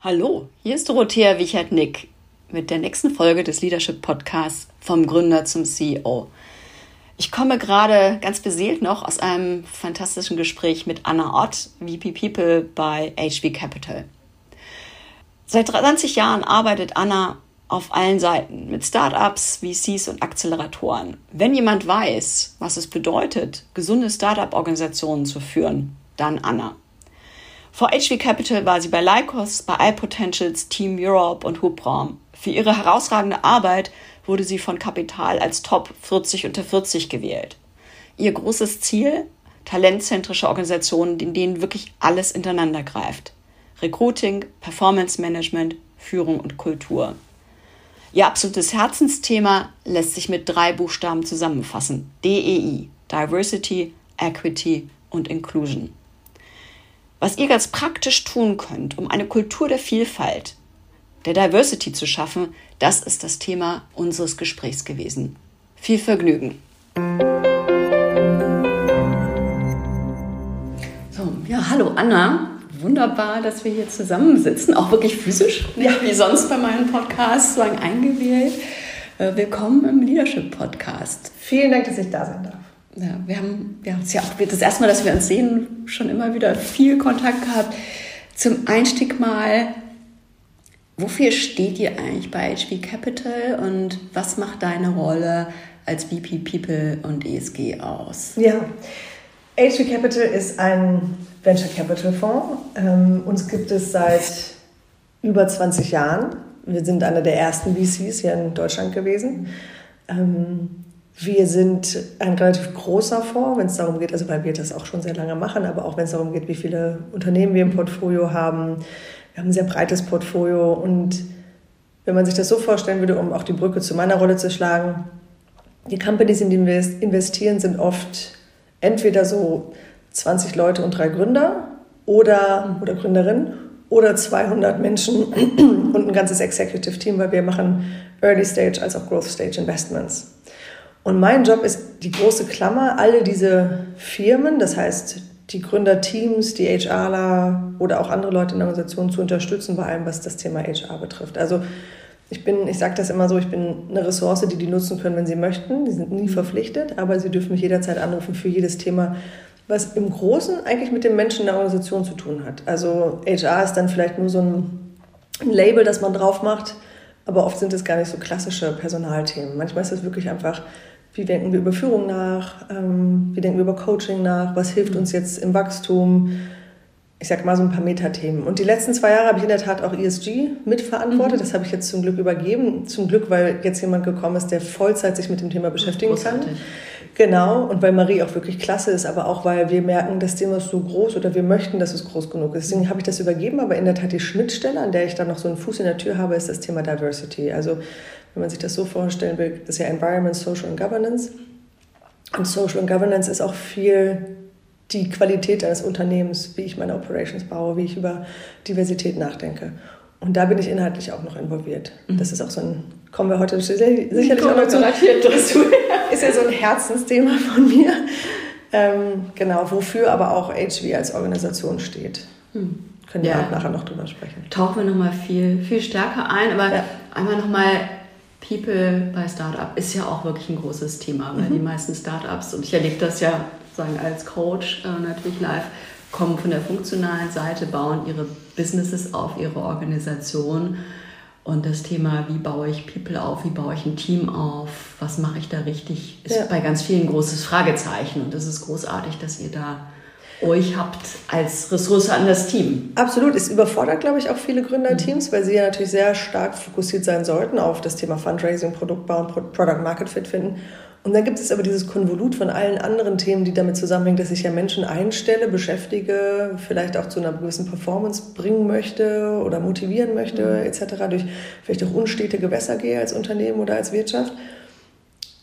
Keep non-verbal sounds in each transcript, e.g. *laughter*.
Hallo, hier ist Dorothea Wichert-Nick mit der nächsten Folge des Leadership Podcasts vom Gründer zum CEO. Ich komme gerade ganz beseelt noch aus einem fantastischen Gespräch mit Anna Ott, VP People bei HV Capital. Seit 20 Jahren arbeitet Anna auf allen Seiten mit Startups, VCs und Acceleratoren. Wenn jemand weiß, was es bedeutet, gesunde Startup-Organisationen zu führen, dann Anna. Vor HV Capital war sie bei Lycos, bei iPotentials, Team Europe und Hubraum. Für ihre herausragende Arbeit wurde sie von Kapital als Top 40 unter 40 gewählt. Ihr großes Ziel? Talentzentrische Organisationen, in denen wirklich alles ineinander greift. Recruiting, Performance Management, Führung und Kultur. Ihr absolutes Herzensthema lässt sich mit drei Buchstaben zusammenfassen. DEI, Diversity, Equity und Inclusion. Was ihr ganz praktisch tun könnt, um eine Kultur der Vielfalt, der Diversity zu schaffen, das ist das Thema unseres Gesprächs gewesen. Viel Vergnügen. So, ja, hallo Anna. Wunderbar, dass wir hier zusammensitzen, auch wirklich physisch, nicht wie sonst bei meinen Podcasts, so eingewählt. Äh, willkommen im Leadership Podcast. Vielen Dank, dass ich da sein darf ja, wir haben ja, uns ja auch das erste Mal, dass wir uns sehen, schon immer wieder viel Kontakt gehabt. Zum Einstieg mal, wofür steht ihr eigentlich bei HV Capital und was macht deine Rolle als VP People und ESG aus? Ja, HV Capital ist ein Venture Capital Fonds. Ähm, uns gibt es seit über 20 Jahren. Wir sind einer der ersten VCs hier in Deutschland gewesen. Ähm, wir sind ein relativ großer Fonds, wenn es darum geht, also weil wir das auch schon sehr lange machen, aber auch wenn es darum geht, wie viele Unternehmen wir im Portfolio haben. Wir haben ein sehr breites Portfolio und wenn man sich das so vorstellen würde, um auch die Brücke zu meiner Rolle zu schlagen, die Companies, in die wir investieren, sind oft entweder so 20 Leute und drei Gründer oder, oder Gründerinnen oder 200 Menschen und ein ganzes Executive Team, weil wir machen Early Stage als auch Growth Stage Investments. Und mein Job ist die große Klammer, alle diese Firmen, das heißt die Gründerteams, die HRler oder auch andere Leute in der Organisation zu unterstützen bei allem, was das Thema HR betrifft. Also ich bin, ich sage das immer so, ich bin eine Ressource, die die nutzen können, wenn sie möchten. Die sind nie verpflichtet, aber sie dürfen mich jederzeit anrufen für jedes Thema, was im Großen eigentlich mit dem Menschen in der Organisation zu tun hat. Also HR ist dann vielleicht nur so ein Label, das man drauf macht, aber oft sind es gar nicht so klassische Personalthemen. Manchmal ist es wirklich einfach wie denken wir über Führung nach? Ähm, wie denken wir über Coaching nach? Was hilft uns jetzt im Wachstum? Ich sag mal so ein paar Metathemen. Und die letzten zwei Jahre habe ich in der Tat auch ESG mitverantwortet. Mhm. Das habe ich jetzt zum Glück übergeben. Zum Glück, weil jetzt jemand gekommen ist, der Vollzeit sich mit dem Thema beschäftigen Großartig. kann. Genau. Und weil Marie auch wirklich klasse ist, aber auch weil wir merken, das Thema ist so groß oder wir möchten, dass es groß genug ist. Deswegen habe ich das übergeben. Aber in der Tat die Schnittstelle, an der ich dann noch so einen Fuß in der Tür habe, ist das Thema Diversity. Also wenn man sich das so vorstellen will, das ist ja Environment, Social and Governance. Und Social and Governance ist auch viel die Qualität eines Unternehmens, wie ich meine Operations baue, wie ich über Diversität nachdenke. Und da bin ich inhaltlich auch noch involviert. Mhm. Das ist auch so ein, kommen wir heute sicherlich auch noch zu. Ist ja so ein Herzensthema von mir. Ähm, genau, wofür aber auch HV als Organisation steht. Mhm. Können wir ja. nachher noch drüber sprechen. Tauchen wir nochmal viel, viel stärker ein, aber ja. einmal nochmal People bei Startup ist ja auch wirklich ein großes Thema, weil mhm. die meisten Startups, und ich erlebe das ja sagen als Coach äh, natürlich live, kommen von der funktionalen Seite, bauen ihre Businesses auf, ihre Organisation. Und das Thema, wie baue ich People auf, wie baue ich ein Team auf, was mache ich da richtig, ist ja. bei ganz vielen ein großes Fragezeichen. Und das ist großartig, dass ihr da euch habt als Ressource an das Team. Absolut. Es überfordert, glaube ich, auch viele Gründerteams, mhm. weil sie ja natürlich sehr stark fokussiert sein sollten auf das Thema Fundraising, Produktbau und Product Market Fit finden. Und dann gibt es aber dieses Konvolut von allen anderen Themen, die damit zusammenhängen, dass ich ja Menschen einstelle, beschäftige, vielleicht auch zu einer gewissen Performance bringen möchte oder motivieren möchte, mhm. etc., durch vielleicht auch unstete Gewässer gehe als Unternehmen oder als Wirtschaft.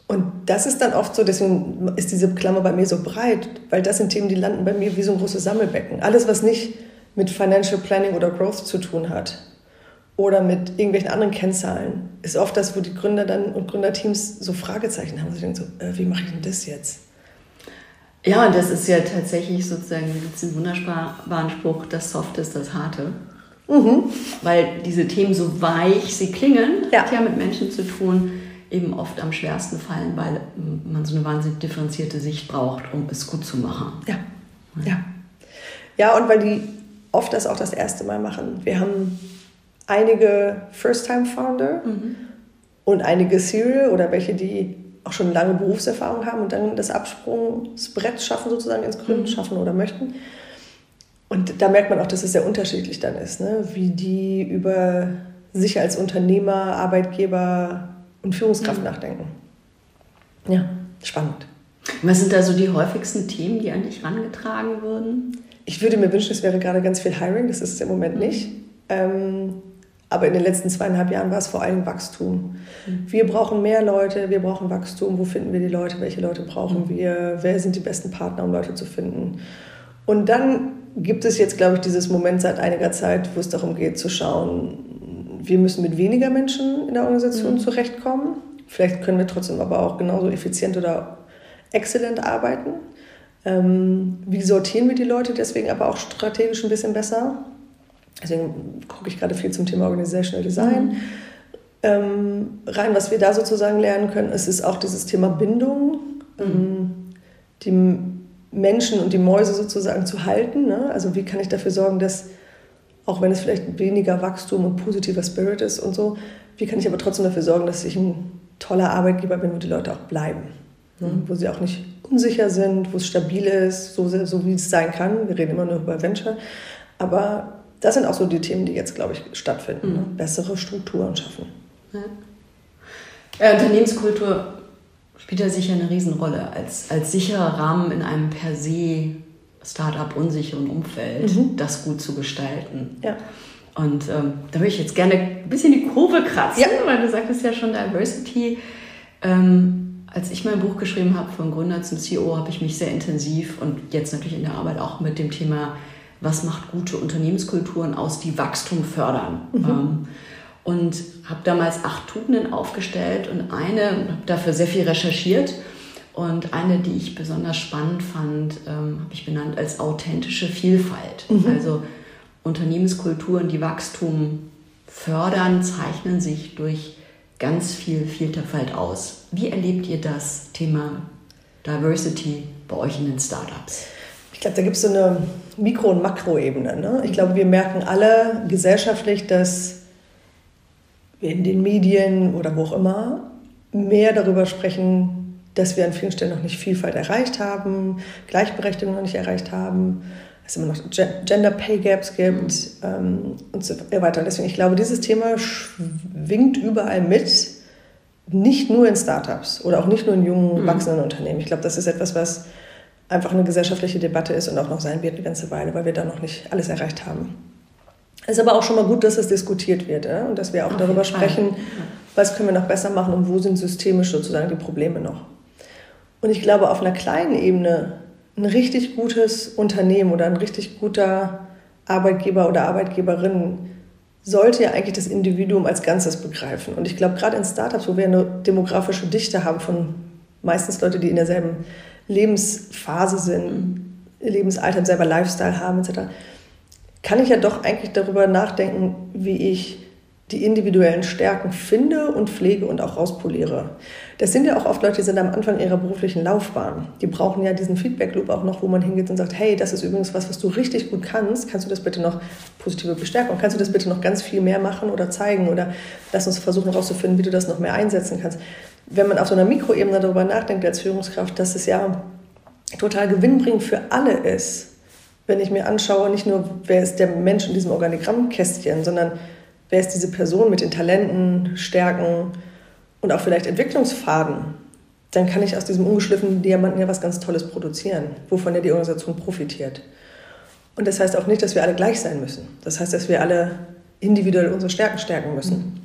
Und das ist dann oft so, deswegen ist diese Klammer bei mir so breit, weil das sind Themen, die landen bei mir wie so ein großes Sammelbecken. Alles, was nicht mit Financial Planning oder Growth zu tun hat oder mit irgendwelchen anderen Kennzahlen, ist oft das, wo die Gründer dann und Gründerteams so Fragezeichen haben. Sie denken so, äh, wie mache ich denn das jetzt? Ja, und das ist ja tatsächlich sozusagen ein wunderbaren Spruch, das Soft ist das Harte. Mhm. Weil diese Themen so weich sie klingen, ja. hat ja mit Menschen zu tun, eben oft am schwersten fallen, weil man so eine wahnsinnig differenzierte Sicht braucht, um es gut zu machen. Ja. Ja, ja und weil die oft das auch das erste Mal machen. Wir haben einige First-Time-Founder mhm. und einige Serial oder welche, die auch schon lange Berufserfahrung haben und dann das Absprungsbrett schaffen, sozusagen ins Gründen mhm. schaffen oder möchten. Und da merkt man auch, dass es sehr unterschiedlich dann ist, ne? wie die über sich als Unternehmer, Arbeitgeber und Führungskraft mhm. nachdenken. Ja, spannend. Was sind da so die häufigsten Themen, die an dich herangetragen würden? Ich würde mir wünschen, es wäre gerade ganz viel Hiring, das ist es im Moment mhm. nicht. Ähm, aber in den letzten zweieinhalb Jahren war es vor allem Wachstum. Mhm. Wir brauchen mehr Leute, wir brauchen Wachstum. Wo finden wir die Leute? Welche Leute brauchen mhm. wir? Wer sind die besten Partner, um Leute zu finden? Und dann gibt es jetzt, glaube ich, dieses Moment seit einiger Zeit, wo es darum geht zu schauen, wir müssen mit weniger Menschen in der Organisation mhm. zurechtkommen. Vielleicht können wir trotzdem aber auch genauso effizient oder exzellent arbeiten. Ähm, wie sortieren wir die Leute deswegen aber auch strategisch ein bisschen besser? Deswegen gucke ich gerade viel zum Thema Organizational Design. Mhm. Ähm, rein, was wir da sozusagen lernen können, ist, ist auch dieses Thema Bindung. Mhm. Ähm, die Menschen und die Mäuse sozusagen zu halten. Ne? Also wie kann ich dafür sorgen, dass, auch wenn es vielleicht weniger Wachstum und positiver Spirit ist und so, wie kann ich aber trotzdem dafür sorgen, dass ich ein toller Arbeitgeber bin, wo die Leute auch bleiben. Ne? Mhm. Wo sie auch nicht unsicher sind, wo es stabil ist, so, so wie es sein kann. Wir reden immer nur über Venture. Aber das sind auch so die Themen, die jetzt, glaube ich, stattfinden. Ne? Mhm. Ne? Bessere Strukturen schaffen. Ja. Ja, Unternehmenskultur spielt ja sicher eine Riesenrolle als, als sicherer Rahmen in einem per se Startup unsicheren Umfeld, mhm. das gut zu gestalten. Ja. Und ähm, da würde ich jetzt gerne ein bisschen die Kurve kratzen, ja. weil du sagtest ja schon Diversity. Ähm, als ich mein Buch geschrieben habe, von Gründer zum CEO, habe ich mich sehr intensiv und jetzt natürlich in der Arbeit auch mit dem Thema, was macht gute Unternehmenskulturen aus, die Wachstum fördern. Mhm. Ähm, und habe damals acht Tugenden aufgestellt und eine, habe dafür sehr viel recherchiert. Und eine, die ich besonders spannend fand, ähm, habe ich benannt als authentische Vielfalt. Mhm. Also Unternehmenskulturen, die Wachstum fördern, zeichnen sich durch ganz viel Vielfalt aus. Wie erlebt ihr das Thema Diversity bei euch in den Startups? Ich glaube, da gibt es so eine Mikro- und Makroebene. Ne? Ich glaube, wir merken alle gesellschaftlich, dass in den Medien oder wo auch immer mehr darüber sprechen, dass wir an vielen Stellen noch nicht Vielfalt erreicht haben, Gleichberechtigung noch nicht erreicht haben, es immer noch Gender Pay Gaps gibt ähm, und so weiter. Und deswegen, ich glaube, dieses Thema schwingt überall mit, nicht nur in Startups oder auch nicht nur in jungen, mhm. wachsenden Unternehmen. Ich glaube, das ist etwas, was einfach eine gesellschaftliche Debatte ist und auch noch sein wird eine ganze Weile, weil wir da noch nicht alles erreicht haben. Es ist aber auch schon mal gut, dass es diskutiert wird ja? und dass wir auch Auf darüber sprechen, was können wir noch besser machen und wo sind systemisch sozusagen die Probleme noch. Und ich glaube, auf einer kleinen Ebene ein richtig gutes Unternehmen oder ein richtig guter Arbeitgeber oder Arbeitgeberin sollte ja eigentlich das Individuum als Ganzes begreifen. Und ich glaube, gerade in Startups, wo wir eine demografische Dichte haben von meistens Leute, die in derselben Lebensphase sind. Lebensalter, selber Lifestyle haben etc., kann ich ja doch eigentlich darüber nachdenken, wie ich die individuellen Stärken finde und pflege und auch rauspoliere. Das sind ja auch oft Leute, die sind am Anfang ihrer beruflichen Laufbahn. Die brauchen ja diesen Feedback-Loop auch noch, wo man hingeht und sagt, hey, das ist übrigens was, was du richtig gut kannst. Kannst du das bitte noch positive Bestärkung? Kannst du das bitte noch ganz viel mehr machen oder zeigen? Oder lass uns versuchen herauszufinden, wie du das noch mehr einsetzen kannst. Wenn man auf so einer Mikroebene darüber nachdenkt als Führungskraft, dass es ja total gewinnbringend für alle ist, wenn ich mir anschaue, nicht nur, wer ist der Mensch in diesem Organigrammkästchen, sondern wer ist diese Person mit den Talenten, Stärken und auch vielleicht Entwicklungsfaden, dann kann ich aus diesem ungeschliffenen Diamanten ja was ganz Tolles produzieren, wovon ja die Organisation profitiert. Und das heißt auch nicht, dass wir alle gleich sein müssen. Das heißt, dass wir alle individuell unsere Stärken stärken müssen.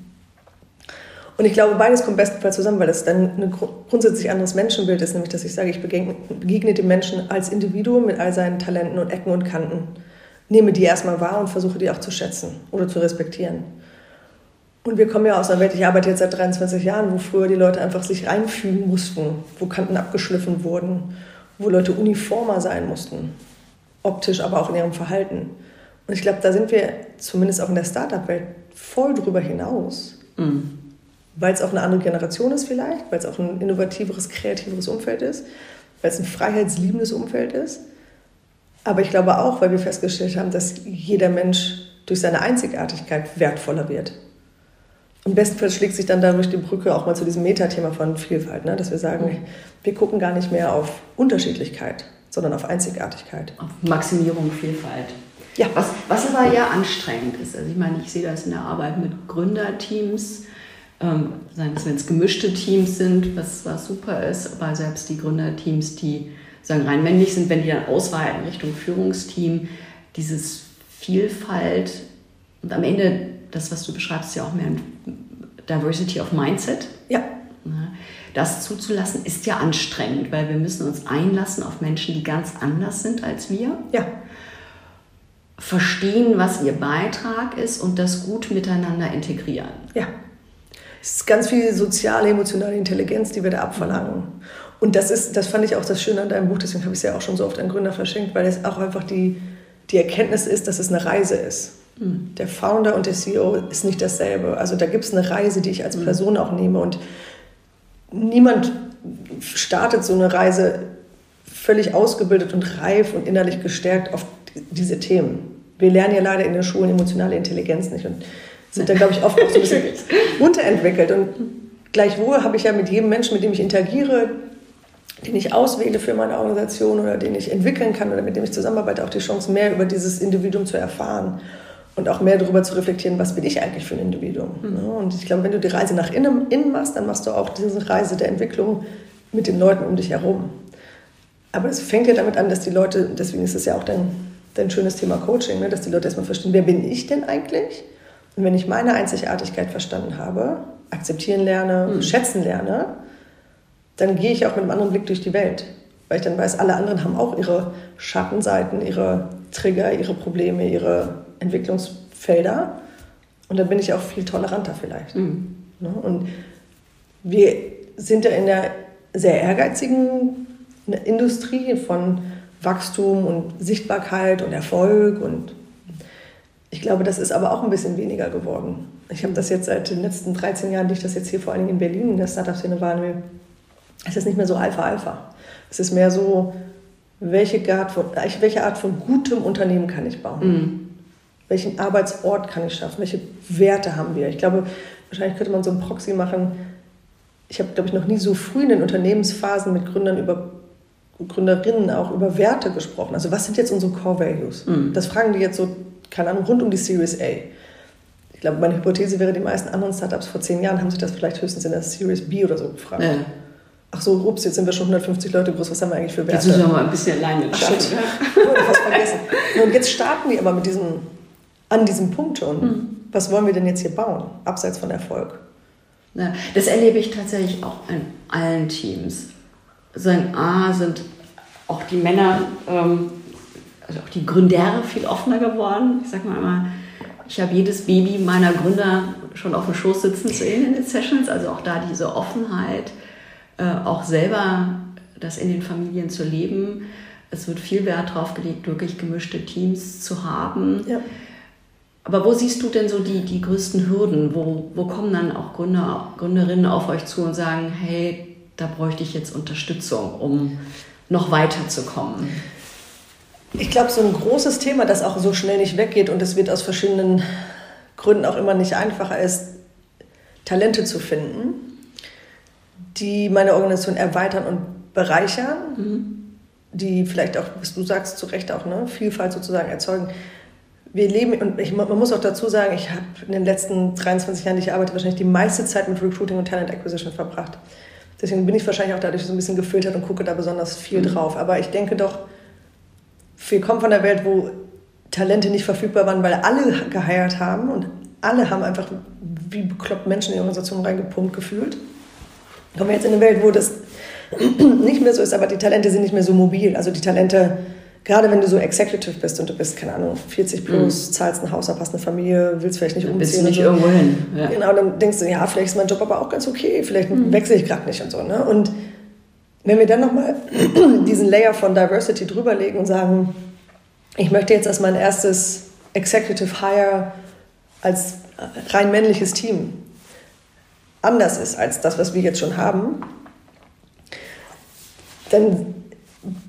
Und ich glaube, beides kommt bestenfalls zusammen, weil das dann ein grundsätzlich anderes Menschenbild ist, nämlich dass ich sage, ich begegne, begegne dem Menschen als Individuum mit all seinen Talenten und Ecken und Kanten, nehme die erstmal wahr und versuche die auch zu schätzen oder zu respektieren. Und wir kommen ja aus einer Welt, ich arbeite jetzt seit 23 Jahren, wo früher die Leute einfach sich reinfügen mussten, wo Kanten abgeschliffen wurden, wo Leute uniformer sein mussten, optisch, aber auch in ihrem Verhalten. Und ich glaube, da sind wir zumindest auch in der Startup-Welt voll drüber hinaus. Mhm. Weil es auch eine andere Generation ist vielleicht, weil es auch ein innovativeres, kreativeres Umfeld ist, weil es ein freiheitsliebendes Umfeld ist. Aber ich glaube auch, weil wir festgestellt haben, dass jeder Mensch durch seine Einzigartigkeit wertvoller wird. Im besten Fall schlägt sich dann dadurch die Brücke auch mal zu diesem Metathema von Vielfalt, ne? dass wir sagen, mhm. wir gucken gar nicht mehr auf Unterschiedlichkeit, sondern auf Einzigartigkeit. Auf Maximierung, Vielfalt. Ja. Was, was aber ja anstrengend ist. Also ich meine, ich sehe das in der Arbeit mit Gründerteams, ähm, seien es, wenn es gemischte Teams sind, was, was super ist, aber selbst die Gründerteams, die sagen rein männlich sind, wenn die dann ausweiten Richtung Führungsteam, dieses Vielfalt und am Ende, das, was du beschreibst, ja auch mehr Diversity of Mindset. Ja. Das zuzulassen ist ja anstrengend, weil wir müssen uns einlassen auf Menschen, die ganz anders sind als wir. Ja. Verstehen, was ihr Beitrag ist und das gut miteinander integrieren. Ja. Es ist ganz viel soziale, emotionale Intelligenz, die wir da abverlangen. Und das ist, das fand ich auch das Schöne an deinem Buch, deswegen habe ich es ja auch schon so oft an Gründer verschenkt, weil es auch einfach die, die Erkenntnis ist, dass es eine Reise ist. Mhm. Der Founder und der CEO ist nicht dasselbe. Also da gibt es eine Reise, die ich als hm. Person auch nehme. Und niemand startet so eine Reise völlig ausgebildet und reif und innerlich gestärkt auf diese Themen. Wir lernen ja leider in den Schulen emotionale Intelligenz nicht und sind da, glaube ich, oft auch so ein bisschen *laughs* unterentwickelt. Und gleichwohl habe ich ja mit jedem Menschen, mit dem ich interagiere, den ich auswähle für meine Organisation oder den ich entwickeln kann oder mit dem ich zusammenarbeite, auch die Chance, mehr über dieses Individuum zu erfahren und auch mehr darüber zu reflektieren, was bin ich eigentlich für ein Individuum. Mhm. Und ich glaube, wenn du die Reise nach innen, innen machst, dann machst du auch diese Reise der Entwicklung mit den Leuten um dich herum. Aber es fängt ja damit an, dass die Leute, deswegen ist es ja auch dein, dein schönes Thema Coaching, ne, dass die Leute erstmal verstehen, wer bin ich denn eigentlich? Und wenn ich meine Einzigartigkeit verstanden habe, akzeptieren lerne, mhm. schätzen lerne, dann gehe ich auch mit einem anderen Blick durch die Welt. Weil ich dann weiß, alle anderen haben auch ihre Schattenseiten, ihre Trigger, ihre Probleme, ihre Entwicklungsfelder. Und dann bin ich auch viel toleranter vielleicht. Mhm. Und wir sind ja in der sehr ehrgeizigen Industrie von Wachstum und Sichtbarkeit und Erfolg. Und ich glaube, das ist aber auch ein bisschen weniger geworden. Ich habe das jetzt seit den letzten 13 Jahren, die ich das jetzt hier vor allem in Berlin in der Startup-Szene wahrnehme, es ist nicht mehr so Alpha-Alpha. Es ist mehr so, welche Art von, welche Art von gutem Unternehmen kann ich bauen? Mhm. Welchen Arbeitsort kann ich schaffen? Welche Werte haben wir? Ich glaube, wahrscheinlich könnte man so ein Proxy machen. Ich habe, glaube ich, noch nie so früh in den Unternehmensphasen mit Gründern über Gründerinnen auch über Werte gesprochen. Also was sind jetzt unsere Core Values? Mhm. Das fragen die jetzt so, keine Ahnung, rund um die Series A. Ich glaube, meine Hypothese wäre, die meisten anderen Startups vor zehn Jahren haben sich das vielleicht höchstens in der Series B oder so gefragt. Ja. Ach so, ups, jetzt sind wir schon 150 Leute groß, was haben wir eigentlich für Werte? Jetzt müssen wir mal ein bisschen alleine Ach, shit. fast vergessen. Und jetzt starten wir aber mit diesen, an diesem Punkt schon. Mhm. Was wollen wir denn jetzt hier bauen, abseits von Erfolg? Ja, das erlebe ich tatsächlich auch in allen Teams. So ein A sind auch die Männer, ähm, also auch die Gründere viel offener geworden. Ich sage mal immer, ich habe jedes Baby meiner Gründer schon auf dem Schoß sitzen sehen in den Sessions, also auch da diese Offenheit äh, auch selber das in den Familien zu leben. Es wird viel Wert darauf gelegt, wirklich gemischte Teams zu haben. Ja. Aber wo siehst du denn so die, die größten Hürden? Wo, wo kommen dann auch Gründer, Gründerinnen auf euch zu und sagen, hey, da bräuchte ich jetzt Unterstützung, um noch weiterzukommen? Ich glaube, so ein großes Thema, das auch so schnell nicht weggeht und es wird aus verschiedenen Gründen auch immer nicht einfacher ist, Talente zu finden die meine Organisation erweitern und bereichern, mhm. die vielleicht auch, was du sagst, zu Recht auch ne, Vielfalt sozusagen erzeugen. Wir leben, und ich, man muss auch dazu sagen, ich habe in den letzten 23 Jahren, die ich arbeite, wahrscheinlich die meiste Zeit mit Recruiting und Talent Acquisition verbracht. Deswegen bin ich wahrscheinlich auch dadurch so ein bisschen gefiltert und gucke da besonders viel mhm. drauf. Aber ich denke doch, wir kommen von der Welt, wo Talente nicht verfügbar waren, weil alle geheiert haben und alle haben einfach wie bekloppt Menschen in die Organisation reingepumpt gefühlt kommen wir jetzt in eine Welt, wo das *clears throat* nicht mehr so ist, aber die Talente sind nicht mehr so mobil. Also die Talente, gerade wenn du so Executive bist und du bist, keine Ahnung, 40 plus, mhm. zahlst ein Haus ab, hast eine Familie, willst vielleicht nicht umziehen. Bist du nicht so. irgendwo hin. Ja. Genau, dann denkst du, ja, vielleicht ist mein Job aber auch ganz okay, vielleicht mhm. wechsle ich gerade nicht und so. Ne? Und wenn wir dann nochmal *clears throat* diesen Layer von Diversity drüberlegen und sagen, ich möchte jetzt als mein erstes Executive Hire als rein männliches Team anders ist als das, was wir jetzt schon haben, dann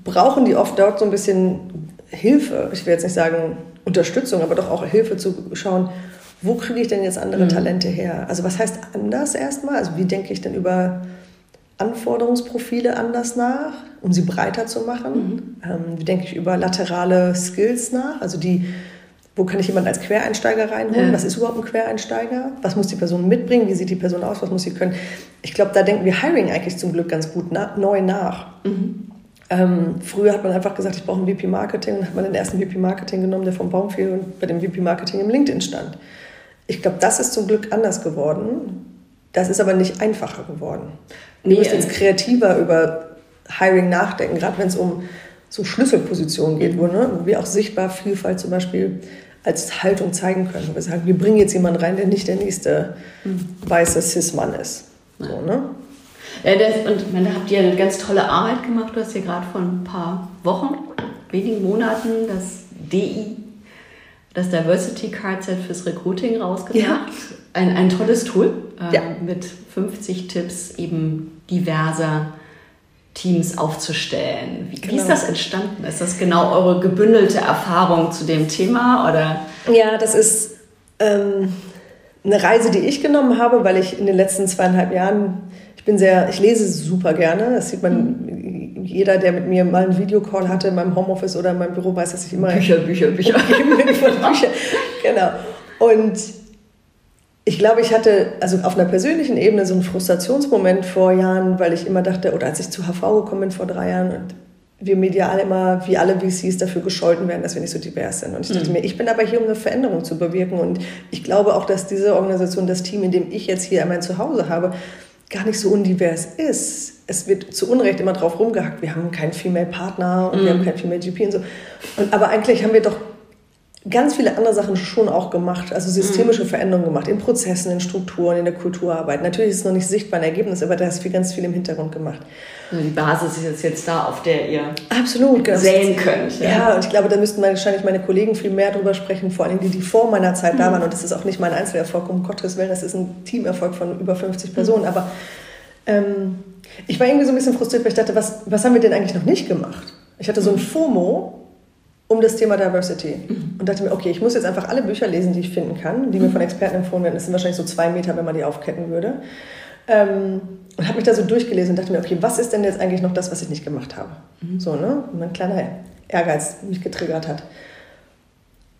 brauchen die oft dort so ein bisschen Hilfe. Ich will jetzt nicht sagen Unterstützung, aber doch auch Hilfe zu schauen, wo kriege ich denn jetzt andere mhm. Talente her? Also was heißt anders erstmal? Also wie denke ich denn über Anforderungsprofile anders nach, um sie breiter zu machen? Mhm. Ähm, wie denke ich über laterale Skills nach? Also die, wo kann ich jemanden als Quereinsteiger reinholen? Ja. Was ist überhaupt ein Quereinsteiger? Was muss die Person mitbringen? Wie sieht die Person aus? Was muss sie können? Ich glaube, da denken wir Hiring eigentlich zum Glück ganz gut na neu nach. Mhm. Ähm, früher hat man einfach gesagt, ich brauche ein VP Marketing und hat man den ersten VP Marketing genommen, der vom Baum fiel und bei dem VP Marketing im LinkedIn stand. Ich glaube, das ist zum Glück anders geworden. Das ist aber nicht einfacher geworden. Nee, du musst jetzt kreativer über Hiring nachdenken, gerade wenn es um so Schlüsselpositionen geht, wo, ne, wo wir auch sichtbar Vielfalt zum Beispiel als Haltung zeigen können. Wo wir sagen, wir bringen jetzt jemanden rein, der nicht der nächste mhm. weiße Cis-Mann ist. So, ne? Ja, das, und da habt ihr eine ganz tolle Arbeit gemacht. Du hast hier gerade vor ein paar Wochen, wenigen Monaten das DI, das Diversity Card Set fürs Recruiting rausgebracht. Ja. Ein, ein tolles Tool äh, ja. mit 50 Tipps eben diverser Teams aufzustellen. Wie, genau. wie, ist das entstanden? Ist das genau eure gebündelte Erfahrung zu dem Thema? Oder? Ja, das ist ähm, eine Reise, die ich genommen habe, weil ich in den letzten zweieinhalb Jahren, ich bin sehr, ich lese super gerne. Das sieht man, mhm. Jeder, der mit mir mal einen Videocall hatte in meinem Homeoffice oder in meinem Büro, weiß, dass ich immer Bücher, Bücher, Bücher, *laughs* Bücher. Genau. Und ich glaube, ich hatte also auf einer persönlichen Ebene so einen Frustrationsmoment vor Jahren, weil ich immer dachte, oder als ich zu HV gekommen bin vor drei Jahren und wir medial immer, wie alle VCs, dafür gescholten werden, dass wir nicht so divers sind. Und ich dachte mhm. mir, ich bin aber hier, um eine Veränderung zu bewirken. Und ich glaube auch, dass diese Organisation, das Team, in dem ich jetzt hier mein Zuhause habe, gar nicht so undivers ist. Es wird zu Unrecht immer drauf rumgehackt, wir haben keinen Female Partner und mm. wir haben mhm. keinen Female GP und so. Und, aber eigentlich haben wir doch ganz viele andere Sachen schon auch gemacht, also systemische mhm. Veränderungen gemacht, in Prozessen, in Strukturen, in der Kulturarbeit. Natürlich ist es noch nicht sichtbar ein Ergebnis, aber da ist viel, ganz viel im Hintergrund gemacht. Also die Basis ist jetzt, jetzt da, auf der ihr Absolut, genau. sehen könnt. Ja. ja, und ich glaube, da müssten wahrscheinlich meine Kollegen viel mehr drüber sprechen, vor allem die, die vor meiner Zeit mhm. da waren. Und das ist auch nicht mein Einzelerfolg, um Gottes Willen, das ist ein Teamerfolg von über 50 Personen. Mhm. Aber ähm, ich war irgendwie so ein bisschen frustriert, weil ich dachte, was, was haben wir denn eigentlich noch nicht gemacht? Ich hatte so ein FOMO, um das Thema Diversity. Mhm. Und dachte mir, okay, ich muss jetzt einfach alle Bücher lesen, die ich finden kann, die mir mhm. von Experten empfohlen werden. Das sind wahrscheinlich so zwei Meter, wenn man die aufketten würde. Ähm, und habe mich da so durchgelesen und dachte mir, okay, was ist denn jetzt eigentlich noch das, was ich nicht gemacht habe? Mhm. So, ne? Und mein kleiner Ehrgeiz mich getriggert hat.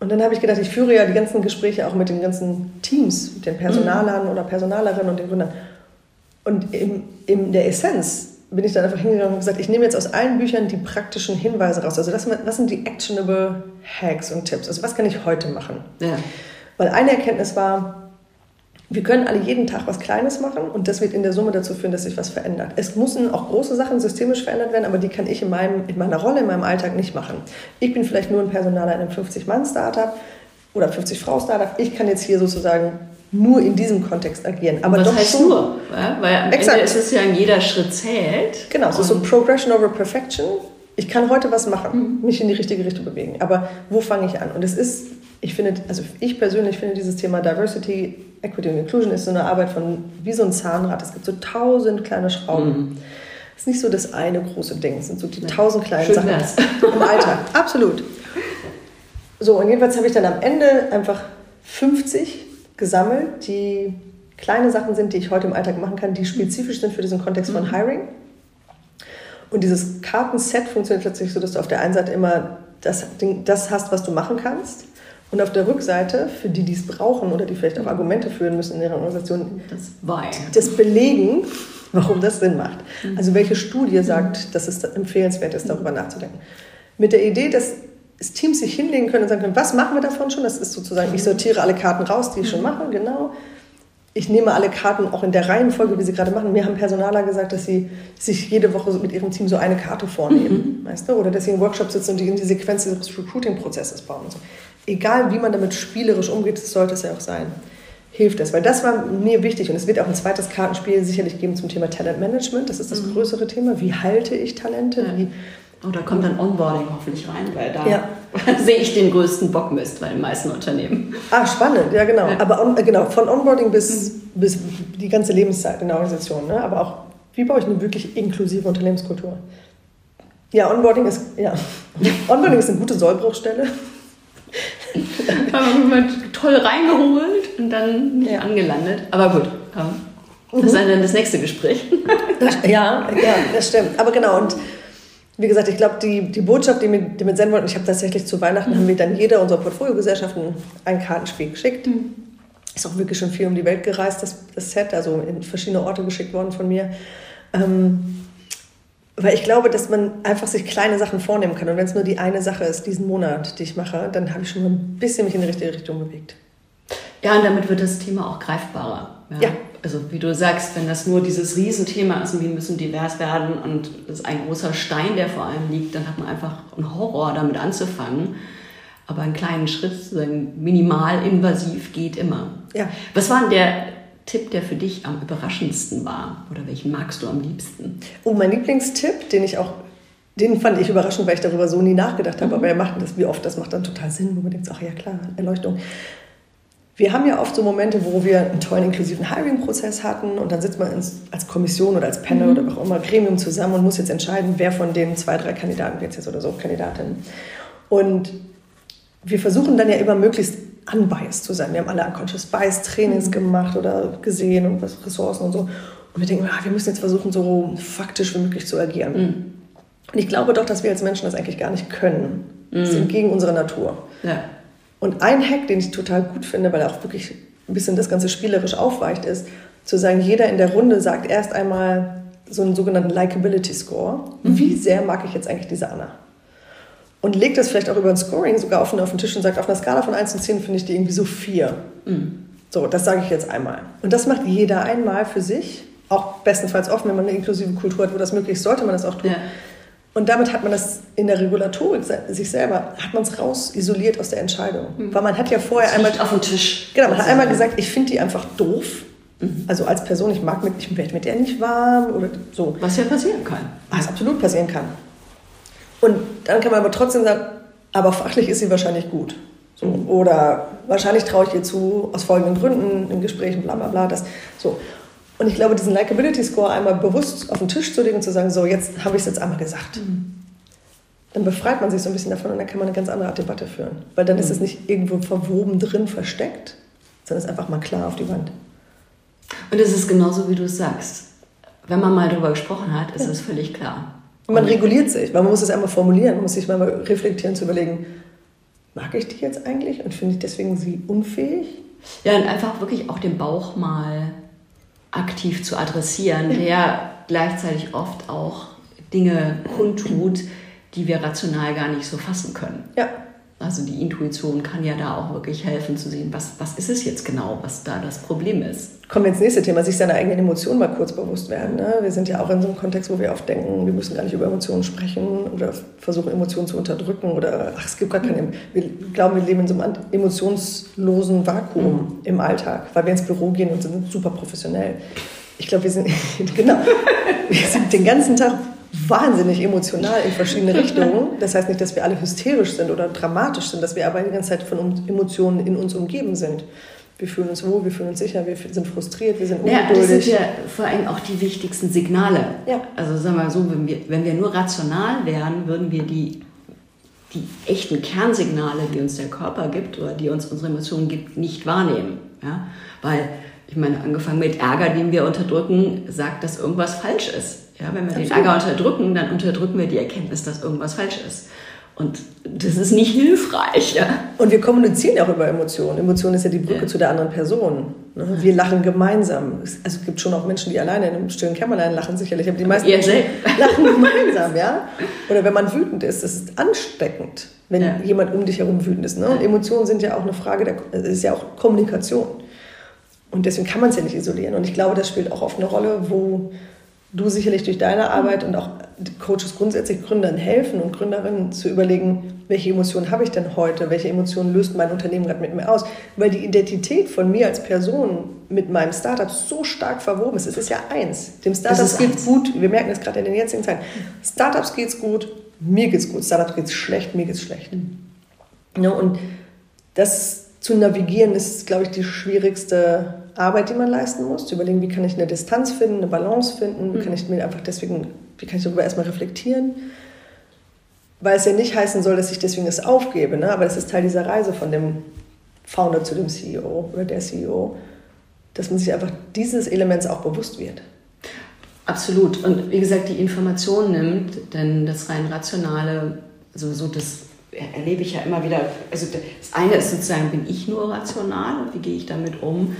Und dann habe ich gedacht, ich führe ja die ganzen Gespräche auch mit den ganzen Teams, mit den Personalern oder Personalerinnen und den Gründern. Und in, in der Essenz bin ich dann einfach hingegangen und gesagt, ich nehme jetzt aus allen Büchern die praktischen Hinweise raus. Also das, was sind die actionable Hacks und Tipps? Also was kann ich heute machen? Ja. Weil eine Erkenntnis war, wir können alle jeden Tag was Kleines machen und das wird in der Summe dazu führen, dass sich was verändert. Es müssen auch große Sachen systemisch verändert werden, aber die kann ich in, meinem, in meiner Rolle, in meinem Alltag nicht machen. Ich bin vielleicht nur ein Personaler in einem 50-Mann-Startup oder 50-Frau-Startup. Ich kann jetzt hier sozusagen nur in diesem Kontext agieren. Aber Was doch heißt schon, nur? Ja, weil am exakt. Ende ist es ja, in jeder Schritt zählt. Genau, es ist so Progression over Perfection. Ich kann heute was machen, mhm. mich in die richtige Richtung bewegen. Aber wo fange ich an? Und es ist, ich finde, also ich persönlich finde dieses Thema Diversity, Equity und Inclusion ist so eine Arbeit von, wie so ein Zahnrad. Es gibt so tausend kleine Schrauben. Mhm. Es ist nicht so das eine große Ding, es sind so die ja. tausend kleinen Schön Sachen wär's. *laughs* im Alltag. Absolut. So, und jedenfalls habe ich dann am Ende einfach 50 gesammelt, die kleine Sachen sind, die ich heute im Alltag machen kann, die spezifisch sind für diesen Kontext von mhm. Hiring. Und dieses Kartenset funktioniert tatsächlich so, dass du auf der einen Seite immer das, das hast, was du machen kannst. Und auf der Rückseite, für die, die es brauchen oder die vielleicht auch Argumente führen müssen in ihrer Organisation, das, das Belegen, *laughs* warum das Sinn macht. Mhm. Also welche Studie sagt, dass es empfehlenswert ist, darüber nachzudenken. Mit der Idee, dass dass Teams sich hinlegen können und sagen können, was machen wir davon schon? Das ist sozusagen, ich sortiere alle Karten raus, die ich schon mhm. mache, genau. Ich nehme alle Karten auch in der Reihenfolge, wie sie gerade machen. Mir haben Personaler gesagt, dass sie sich jede Woche mit ihrem Team so eine Karte vornehmen, mhm. weißt du? Oder dass sie im Workshop sitzen und die in die Sequenz des Recruiting-Prozesses bauen. So. Egal, wie man damit spielerisch umgeht, das sollte es ja auch sein hilft das. Weil das war mir wichtig und es wird auch ein zweites Kartenspiel sicherlich geben zum Thema Talentmanagement. Das ist das mhm. größere Thema. Wie halte ich Talente? Wie Oh, da kommt dann Onboarding hoffentlich rein, weil da ja. *laughs* sehe ich den größten Bockmist bei den meisten Unternehmen. Ah, spannend, ja genau. Aber on, äh, genau, von Onboarding bis, mhm. bis die ganze Lebenszeit in der Organisation. Ne? Aber auch, wie baue ich eine wirklich inklusive Unternehmenskultur? Ja, Onboarding ist, ja. *laughs* Onboarding ist eine gute Sollbruchstelle. Haben wir toll reingeholt und dann ja. angelandet. Aber gut, das ist dann das nächste Gespräch. Das, ja, ja, das stimmt. Aber genau, und wie gesagt, ich glaube, die, die Botschaft, die wir, die wir senden wollten, ich habe tatsächlich zu Weihnachten, mhm. haben wir dann jeder unserer Portfoliogesellschaften ein Kartenspiel geschickt. Mhm. Ist auch wirklich schon viel um die Welt gereist, das, das Set, also in verschiedene Orte geschickt worden von mir. Ähm, weil ich glaube, dass man einfach sich kleine Sachen vornehmen kann. Und wenn es nur die eine Sache ist, diesen Monat, die ich mache, dann habe ich schon mal ein bisschen mich in die richtige Richtung bewegt. Ja, und damit wird das Thema auch greifbarer. Ja. ja. Also wie du sagst, wenn das nur dieses Riesenthema ist und wir müssen divers werden und das ist ein großer Stein, der vor allem liegt, dann hat man einfach einen Horror, damit anzufangen. Aber einen kleinen Schritt, minimal invasiv geht immer. Ja. Was war denn der Tipp, der für dich am überraschendsten war? Oder welchen magst du am liebsten? Oh, mein Lieblingstipp, den ich auch, den fand ich überraschend, weil ich darüber so nie nachgedacht habe, mhm. aber er macht das, wie oft, das macht dann total Sinn, wo man denkt, ach ja klar, Erleuchtung. Wir haben ja oft so Momente, wo wir einen tollen inklusiven Hiring-Prozess hatten und dann sitzt man ins, als Kommission oder als Panel mhm. oder auch immer Gremium zusammen und muss jetzt entscheiden, wer von den zwei, drei Kandidaten wird jetzt oder so Kandidatinnen. Und wir versuchen dann ja immer möglichst unbiased zu sein. Wir haben alle Unconscious Bias Trainings mhm. gemacht oder gesehen und was Ressourcen und so. Und wir denken, ah, wir müssen jetzt versuchen, so faktisch wie möglich zu agieren. Mhm. Und ich glaube doch, dass wir als Menschen das eigentlich gar nicht können. Mhm. Das ist entgegen unserer Natur. Ja. Und ein Hack, den ich total gut finde, weil er auch wirklich ein bisschen das Ganze spielerisch aufweicht, ist, zu sagen, jeder in der Runde sagt erst einmal so einen sogenannten Likability Score. Mhm. Wie sehr mag ich jetzt eigentlich diese Anna? und legt das vielleicht auch über ein Scoring sogar offen auf den Tisch und sagt, auf einer Skala von 1 zu 10 finde ich die irgendwie so 4. Mhm. So, das sage ich jetzt einmal. Und das macht jeder einmal für sich, auch bestenfalls offen, wenn man eine inklusive Kultur hat, wo das möglich ist, sollte man das auch tun. Ja. Und damit hat man das in der Regulatorik sich selber, hat man es raus isoliert aus der Entscheidung. Mhm. Weil man hat ja vorher das einmal... auf dem Tisch. Genau, man hat einmal gesagt, ich finde die einfach doof. Mhm. Also als Person, ich mag mit, ich werde mit der nicht warm oder so. Was ja passieren kann. Was absolut passieren kann. Und dann kann man aber trotzdem sagen, aber fachlich ist sie wahrscheinlich gut. So. Oder wahrscheinlich traue ich ihr zu, aus folgenden Gründen, in Gesprächen, bla bla bla. Das, so. Und ich glaube, diesen Likability Score einmal bewusst auf den Tisch zu legen und zu sagen, so, jetzt habe ich es jetzt einmal gesagt. Mhm. Dann befreit man sich so ein bisschen davon und dann kann man eine ganz andere Art Debatte führen. Weil dann mhm. ist es nicht irgendwo verwoben drin versteckt, sondern es ist einfach mal klar auf die Wand. Und es ist genauso, wie du es sagst. Wenn man mal darüber gesprochen hat, ist es völlig klar. Und man reguliert sich, weil man muss es einmal formulieren, man muss sich mal reflektieren, zu überlegen, mag ich die jetzt eigentlich und finde ich deswegen sie unfähig? Ja, und einfach wirklich auch den Bauch mal aktiv zu adressieren, der gleichzeitig oft auch Dinge kundtut, die wir rational gar nicht so fassen können. Ja. Also die Intuition kann ja da auch wirklich helfen zu sehen, was, was ist es jetzt genau, was da das Problem ist. Kommen wir ins nächste Thema, sich seiner eigenen Emotionen mal kurz bewusst werden. Ne? Wir sind ja auch in so einem Kontext, wo wir oft denken, wir müssen gar nicht über Emotionen sprechen oder versuchen, Emotionen zu unterdrücken oder ach, es gibt gar keine. Wir glauben, wir leben in so einem emotionslosen Vakuum mhm. im Alltag, weil wir ins Büro gehen und sind super professionell. Ich glaube, wir sind, *laughs* genau, wir sind den ganzen Tag wahnsinnig emotional in verschiedene *laughs* Richtungen. Das heißt nicht, dass wir alle hysterisch sind oder dramatisch sind, dass wir aber die ganze Zeit von Emotionen in uns umgeben sind. Wir fühlen uns wohl, wir fühlen uns sicher, wir sind frustriert, wir sind ungeduldig. Ja, das sind ja vor allem auch die wichtigsten Signale. Ja. Also sagen wir mal so, wenn wir, wenn wir nur rational wären, würden wir die, die echten Kernsignale, die uns der Körper gibt oder die uns unsere Emotionen gibt, nicht wahrnehmen. Ja? Weil, ich meine, angefangen mit Ärger, den wir unterdrücken, sagt, dass irgendwas falsch ist. Ja, wenn wir Absolut. den Ärger unterdrücken, dann unterdrücken wir die Erkenntnis, dass irgendwas falsch ist. Und das ist nicht hilfreich. Ja? Und wir kommunizieren auch über Emotionen. Emotion ist ja die Brücke ja. zu der anderen Person. Ne? Wir lachen gemeinsam. Also es gibt schon auch Menschen, die alleine in einem stillen Kämmerlein lachen, sicherlich. Aber die meisten Menschen lachen gemeinsam. Ja? Oder wenn man wütend ist, das ist ansteckend, wenn ja. jemand um dich herum wütend ist. Ne? Und Emotionen sind ja auch eine Frage, der, es ist ja auch Kommunikation. Und deswegen kann man es ja nicht isolieren. Und ich glaube, das spielt auch oft eine Rolle, wo du sicherlich durch deine Arbeit und auch Coaches grundsätzlich Gründern helfen und Gründerinnen zu überlegen, welche Emotionen habe ich denn heute, welche Emotionen löst mein Unternehmen gerade mit mir aus, weil die Identität von mir als Person mit meinem Startup so stark verwoben ist. Es ist ja eins. Dem Startup geht es gut, wir merken es gerade in den jetzigen Zeiten. Startups geht es gut, mir geht es gut, Startups geht es schlecht, mir geht es schlecht. Ne? Und das zu navigieren ist, glaube ich, die schwierigste Arbeit, die man leisten muss. Zu überlegen, wie kann ich eine Distanz finden, eine Balance finden, wie kann ich mir einfach deswegen, wie kann ich darüber erstmal reflektieren. Weil es ja nicht heißen soll, dass ich deswegen es aufgebe, ne? aber das ist Teil dieser Reise von dem Founder zu dem CEO oder der CEO, dass man sich einfach dieses Elements auch bewusst wird. Absolut. Und wie gesagt, die Information nimmt, denn das rein rationale, also so das erlebe ich ja immer wieder. Also das eine ist sozusagen, bin ich nur rational und wie gehe ich damit um?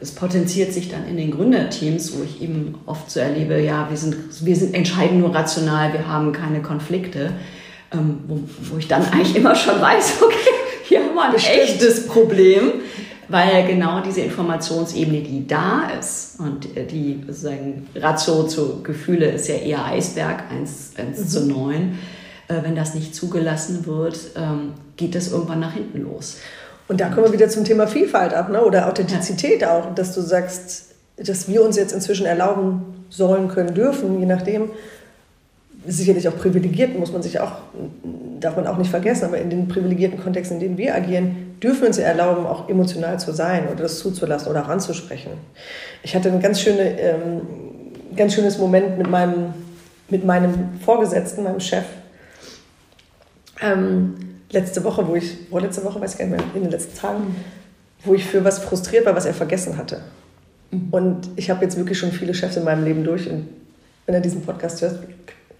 Es potenziert sich dann in den Gründerteams, wo ich eben oft so erlebe, ja, wir sind, wir sind entscheiden nur rational, wir haben keine Konflikte, ähm, wo, wo ich dann eigentlich immer schon weiß, *laughs* okay, hier haben wir ein Bestimmt. echtes Problem weil genau diese Informationsebene, die da ist und äh, die sozusagen Ratio zu Gefühle ist ja eher Eisberg 1, 1 mhm. zu 9, äh, wenn das nicht zugelassen wird, ähm, geht das irgendwann nach hinten los. Und da kommen wir wieder zum Thema Vielfalt ab, ne? oder Authentizität ja. auch, dass du sagst, dass wir uns jetzt inzwischen erlauben sollen, können, dürfen, je nachdem, sicherlich auch privilegiert, muss man sich auch, darf man auch nicht vergessen, aber in den privilegierten Kontexten, in denen wir agieren, dürfen wir uns erlauben, auch emotional zu sein oder das zuzulassen oder auch anzusprechen. Ich hatte ein ganz, schöne, ähm, ganz schönes Moment mit meinem, mit meinem Vorgesetzten, meinem Chef, ähm, letzte Woche, wo ich, vorletzte Woche, weiß ich gar nicht mehr, in den letzten Tagen, wo ich für was frustriert war, was er vergessen hatte. Mhm. Und ich habe jetzt wirklich schon viele Chefs in meinem Leben durch und wenn er diesen Podcast hört,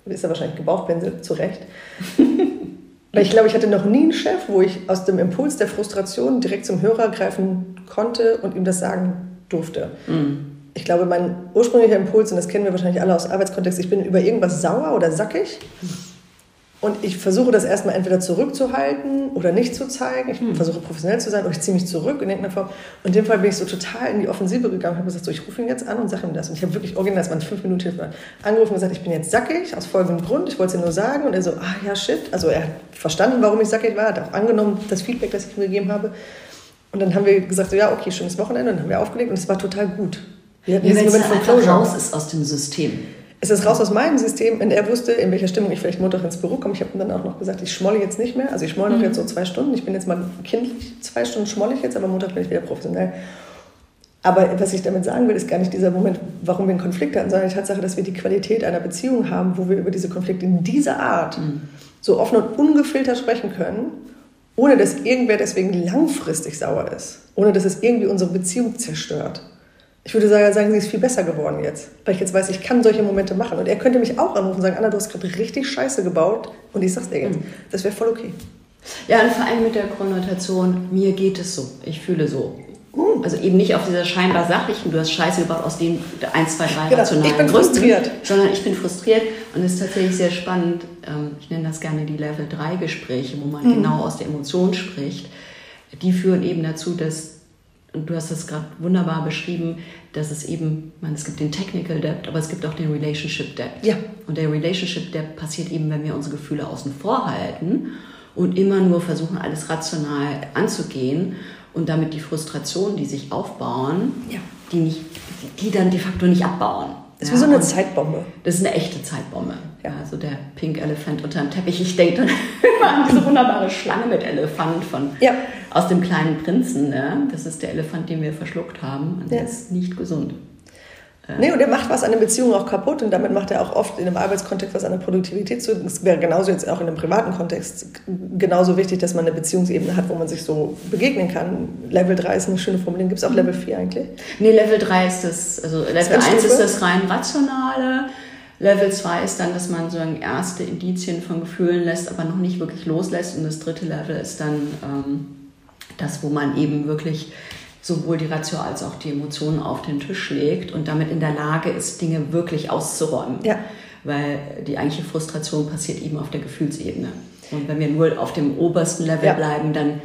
ist er wahrscheinlich gebauchpinselt, zu Recht. *laughs* Weil ich glaube, ich hatte noch nie einen Chef, wo ich aus dem Impuls der Frustration direkt zum Hörer greifen konnte und ihm das sagen durfte. Mhm. Ich glaube, mein ursprünglicher Impuls, und das kennen wir wahrscheinlich alle aus Arbeitskontext, ich bin über irgendwas sauer oder sackig. Mhm und ich versuche das erstmal entweder zurückzuhalten oder nicht zu zeigen. Ich hm. versuche professionell zu sein oder ich ziehe mich zurück in irgendeiner Form. Und in dem Fall bin ich so total in die Offensive gegangen und habe gesagt, so, ich rufe ihn jetzt an und sage ihm das. Und ich habe wirklich original, das waren fünf Minuten Hilfe, angerufen und gesagt, ich bin jetzt sackig aus folgendem Grund. Ich wollte es dir nur sagen. Und er so, ah ja, shit. Also er hat verstanden, warum ich sackig war, hat auch angenommen, das Feedback, das ich ihm gegeben habe. Und dann haben wir gesagt, so, ja, okay, schönes Wochenende. Und dann haben wir aufgelegt und es war total gut. Wir hatten ja, diesen Moment von Closure. raus ist aus dem System es ist raus aus meinem System und er wusste, in welcher Stimmung ich vielleicht Montag ins Büro komme. Ich habe ihm dann auch noch gesagt, ich schmolle jetzt nicht mehr. Also ich schmolle noch mhm. jetzt so zwei Stunden. Ich bin jetzt mal kindlich, zwei Stunden schmolle ich jetzt, aber Montag bin ich wieder professionell. Aber was ich damit sagen will, ist gar nicht dieser Moment, warum wir einen Konflikt hatten, sondern die Tatsache, dass wir die Qualität einer Beziehung haben, wo wir über diese Konflikte in dieser Art mhm. so offen und ungefiltert sprechen können, ohne dass irgendwer deswegen langfristig sauer ist, ohne dass es irgendwie unsere Beziehung zerstört. Ich würde sagen, sie ist viel besser geworden jetzt, weil ich jetzt weiß, ich kann solche Momente machen. Und er könnte mich auch anrufen und sagen, Anna, du hast gerade richtig Scheiße gebaut und ich sag's dir jetzt. Mhm. Das wäre voll okay. Ja, und vor allem mit der Konnotation, mir geht es so, ich fühle so. Mhm. Also eben nicht auf dieser scheinbar sachlichen, du hast Scheiße gebaut aus den 1, 2, 3 genau. rationalen Ich bin Gründen, frustriert. Sondern ich bin frustriert und es ist tatsächlich sehr spannend. Ähm, ich nenne das gerne die Level 3 Gespräche, wo man mhm. genau aus der Emotion spricht. Die führen eben dazu, dass und du hast das gerade wunderbar beschrieben, dass es eben, man, es gibt den Technical Debt, aber es gibt auch den Relationship Debt. Ja. Und der Relationship Debt passiert eben, wenn wir unsere Gefühle außen vor halten und immer nur versuchen, alles rational anzugehen und damit die Frustrationen, die sich aufbauen, ja. die, nicht, die dann de facto nicht abbauen. Das ist ja, wie so eine Zeitbombe. Das ist eine echte Zeitbombe. Ja. Also der Pink Elephant unter dem Teppich. Ich denke dann *laughs* immer an diese wunderbare Schlange mit Elefant von, ja. aus dem kleinen Prinzen. Ne? Das ist der Elefant, den wir verschluckt haben. Und ja. der ist nicht gesund. Nee, und er macht was an der Beziehung auch kaputt und damit macht er auch oft in einem Arbeitskontext was an der Produktivität zu. Es wäre genauso jetzt auch in einem privaten Kontext genauso wichtig, dass man eine Beziehungsebene hat, wo man sich so begegnen kann. Level 3 ist eine schöne Formulierung. Gibt es auch Level 4 eigentlich? Nee, Level 3 ist das, also Level 1 ist das rein rationale. Level 2 ist dann, dass man so erste Indizien von Gefühlen lässt, aber noch nicht wirklich loslässt. Und das dritte Level ist dann ähm, das, wo man eben wirklich sowohl die Ratio als auch die Emotionen auf den Tisch legt und damit in der Lage ist, Dinge wirklich auszuräumen. Ja. Weil die eigentliche Frustration passiert eben auf der Gefühlsebene. Und wenn wir nur auf dem obersten Level ja. bleiben, dann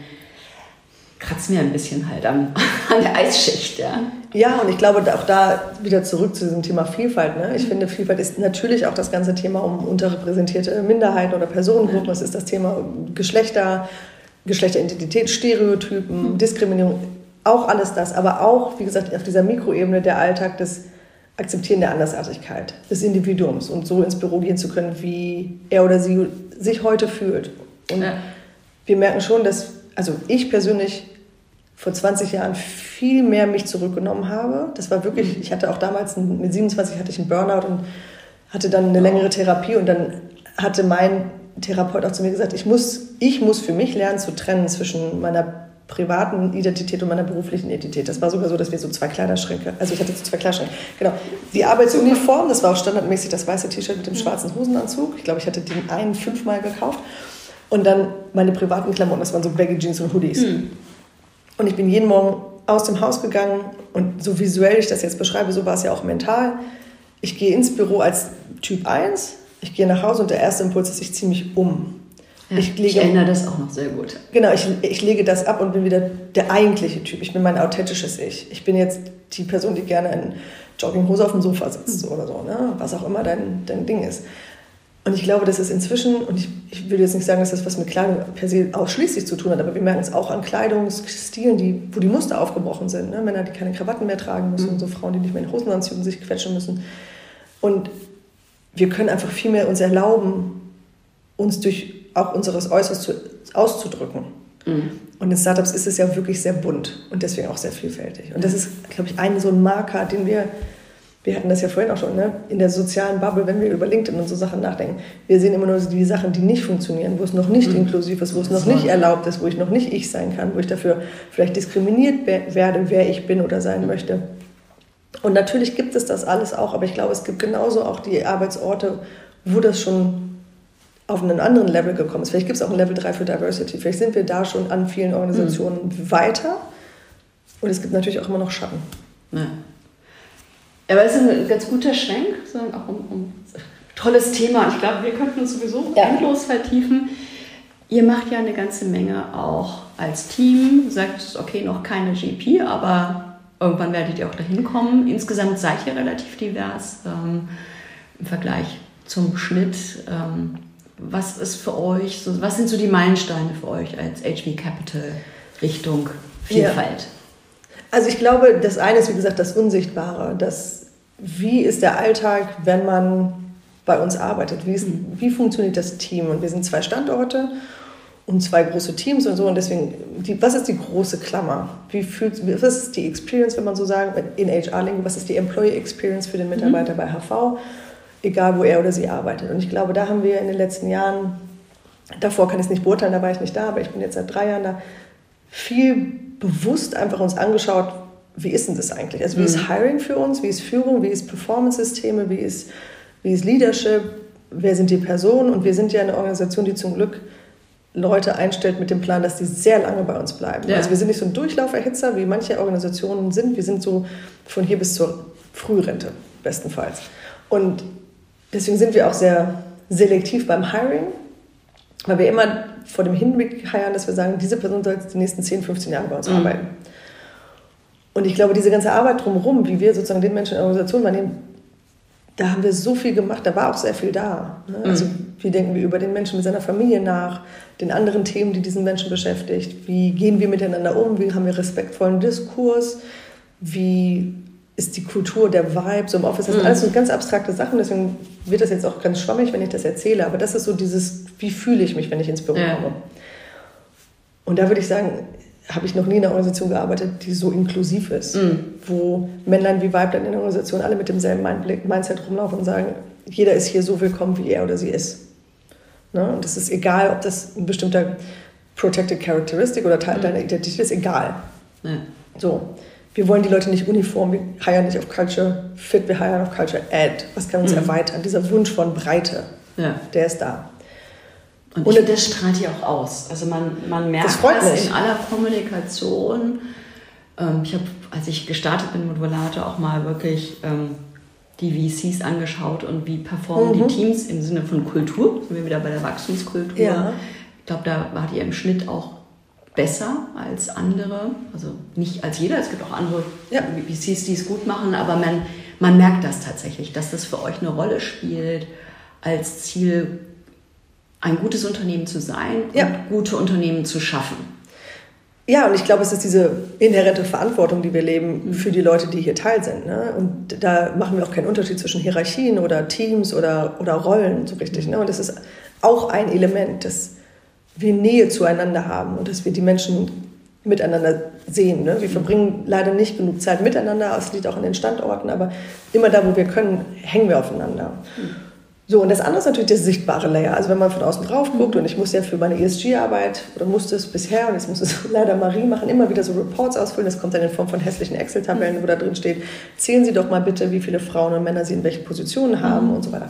kratzen wir ein bisschen halt an, *laughs* an der Eisschicht. Ja. Ja, und ich glaube auch da wieder zurück zu diesem Thema Vielfalt. Ne? Ich mhm. finde, Vielfalt ist natürlich auch das ganze Thema um unterrepräsentierte Minderheiten oder Personengruppen. Es ist das Thema Geschlechter, Geschlechteridentität, Stereotypen, mhm. Diskriminierung auch alles das, aber auch, wie gesagt, auf dieser Mikroebene der Alltag des Akzeptieren der Andersartigkeit des Individuums und so ins Büro gehen zu können, wie er oder sie sich heute fühlt. Und ja. wir merken schon, dass, also ich persönlich vor 20 Jahren viel mehr mich zurückgenommen habe. Das war wirklich, ich hatte auch damals, mit 27 hatte ich einen Burnout und hatte dann eine längere Therapie und dann hatte mein Therapeut auch zu mir gesagt, ich muss, ich muss für mich lernen zu trennen zwischen meiner privaten Identität und meiner beruflichen Identität. Das war sogar so, dass wir so zwei Kleiderschränke, also ich hatte so zwei Kleiderschränke, genau. Die Arbeitsuniform, das war auch standardmäßig das weiße T-Shirt mit dem schwarzen Hosenanzug. Ich glaube, ich hatte den einen fünfmal gekauft. Und dann meine privaten Klamotten, das waren so Baggy Jeans und Hoodies. Mhm. Und ich bin jeden Morgen aus dem Haus gegangen und so visuell ich das jetzt beschreibe, so war es ja auch mental. Ich gehe ins Büro als Typ 1, ich gehe nach Hause und der erste Impuls ist, ich ziehe mich um. Ja, ich, lege, ich, erinnere das auch noch sehr gut. Genau, ich, ich lege das ab und bin wieder der eigentliche Typ. Ich bin mein authentisches Ich. Ich bin jetzt die Person, die gerne in Jogginghose auf dem Sofa sitzt mhm. oder so, ne? was auch immer dein, dein Ding ist. Und ich glaube, dass es inzwischen, und ich, ich will jetzt nicht sagen, dass das was mit Kleidung per se ausschließlich zu tun hat, aber wir merken es auch an Kleidungsstilen, die, wo die Muster aufgebrochen sind. Ne? Männer, die keine Krawatten mehr tragen müssen, mhm. und so Frauen, die nicht mehr in Hosenanzügen sich quetschen müssen. Und wir können einfach viel mehr uns erlauben, uns durch auch unseres Äußeres zu, auszudrücken. Mhm. Und in Startups ist es ja wirklich sehr bunt und deswegen auch sehr vielfältig. Und das ist, glaube ich, ein so ein Marker, den wir wir hatten das ja vorhin auch schon, ne? in der sozialen Bubble, wenn wir über LinkedIn und so Sachen nachdenken, wir sehen immer nur die Sachen, die nicht funktionieren, wo es noch nicht mhm. inklusiv ist, wo es noch nicht erlaubt ist, wo ich noch nicht ich sein kann, wo ich dafür vielleicht diskriminiert werde, wer ich bin oder sein möchte. Und natürlich gibt es das alles auch, aber ich glaube, es gibt genauso auch die Arbeitsorte, wo das schon auf einen anderen Level gekommen ist. Vielleicht gibt es auch ein Level 3 für Diversity. Vielleicht sind wir da schon an vielen Organisationen mhm. weiter. Und es gibt natürlich auch immer noch Schatten. Ja. Aber es ist ein ganz guter Schwenk, auch um, um tolles Thema. Ich glaube, wir könnten uns sowieso ja. endlos vertiefen. Ihr macht ja eine ganze Menge auch als Team. Sagt, okay, noch keine GP, aber irgendwann werdet ihr auch dahin kommen. Insgesamt seid ihr relativ divers ähm, im Vergleich zum Schnitt. Ähm, was ist für euch, so, was sind so die Meilensteine für euch als HB Capital Richtung Vielfalt? Ja. Also ich glaube, das eine ist, wie gesagt, das Unsichtbare. Das, wie ist der Alltag, wenn man bei uns arbeitet? Wie, ist, mhm. wie funktioniert das Team? Und wir sind zwei Standorte und zwei große Teams und so. Und deswegen, die, was ist die große Klammer? Wie fühlt, was ist die Experience, wenn man so sagen, in HR-Lingo, was ist die Employee Experience für den Mitarbeiter mhm. bei HV, egal wo er oder sie arbeitet? Und ich glaube, da haben wir in den letzten Jahren, davor kann ich es nicht beurteilen, da war ich nicht da, aber ich bin jetzt seit drei Jahren da, viel bewusst einfach uns angeschaut, wie ist denn das eigentlich? Also wie mhm. ist Hiring für uns? Wie ist Führung? Wie ist Performance-Systeme? Wie ist, wie ist Leadership? Wer sind die Personen? Und wir sind ja eine Organisation, die zum Glück Leute einstellt mit dem Plan, dass die sehr lange bei uns bleiben. Ja. Also wir sind nicht so ein Durchlauferhitzer, wie manche Organisationen sind. Wir sind so von hier bis zur Frührente, bestenfalls. Und deswegen sind wir auch sehr selektiv beim Hiring, weil wir immer vor dem Hinblick heiern, dass wir sagen, diese Person soll jetzt die nächsten 10, 15 Jahre bei uns mhm. arbeiten. Und ich glaube, diese ganze Arbeit drumherum, wie wir sozusagen den Menschen in der Organisation wahrnehmen, da haben wir so viel gemacht, da war auch sehr viel da. Ne? Mhm. Also wie denken wir über den Menschen mit seiner Familie nach, den anderen Themen, die diesen Menschen beschäftigt, wie gehen wir miteinander um, wie haben wir respektvollen Diskurs, wie ist die Kultur, der Vibe so im Office. Das sind mhm. alles so ganz abstrakte Sachen, deswegen wird das jetzt auch ganz schwammig, wenn ich das erzähle. Aber das ist so dieses, wie fühle ich mich, wenn ich ins Büro ja. komme. Und da würde ich sagen, habe ich noch nie in einer Organisation gearbeitet, die so inklusiv ist, mhm. wo Männlein wie Weiblein in der Organisation alle mit demselben Mindset rumlaufen und sagen, jeder ist hier so willkommen, wie er oder sie ist. Ne? Und es ist egal, ob das ein bestimmter protected characteristic oder Teil mhm. deiner Identität ist, egal. Ja. So wir wollen die Leute nicht uniform, wir heiern nicht auf Culture Fit, wir heiern auf Culture Add. Was kann uns mhm. erweitern? Dieser Wunsch von Breite, ja. der ist da. Und ich, das strahlt ja auch aus. Also man, man merkt das, das in aller Kommunikation. Ähm, ich habe, als ich gestartet bin mit Volato, auch mal wirklich ähm, die VCs angeschaut und wie performen mhm. die Teams im Sinne von Kultur. Sind wir wieder bei der Wachstumskultur. Ja. Ich glaube, da war die im Schnitt auch besser als andere. Also nicht als jeder, es gibt auch andere ja. VCs, die es gut machen, aber man, man merkt das tatsächlich, dass das für euch eine Rolle spielt, als Ziel ein gutes Unternehmen zu sein ja. und gute Unternehmen zu schaffen. Ja, und ich glaube, es ist diese inhärente Verantwortung, die wir leben mhm. für die Leute, die hier Teil sind. Ne? Und da machen wir auch keinen Unterschied zwischen Hierarchien oder Teams oder, oder Rollen so richtig. Ne? Und das ist auch ein Element, das wir Nähe zueinander haben und dass wir die Menschen miteinander sehen. Ne? Wir verbringen leider nicht genug Zeit miteinander, das liegt auch an den Standorten, aber immer da, wo wir können, hängen wir aufeinander. So, und das andere ist natürlich der sichtbare Layer. Also wenn man von außen drauf guckt, und ich muss ja für meine ESG-Arbeit, oder musste es bisher, und jetzt muss es *laughs* leider Marie machen, immer wieder so Reports ausfüllen. Das kommt dann in Form von hässlichen Excel-Tabellen, wo da drin steht, zählen Sie doch mal bitte, wie viele Frauen und Männer Sie in welchen Positionen haben und so weiter.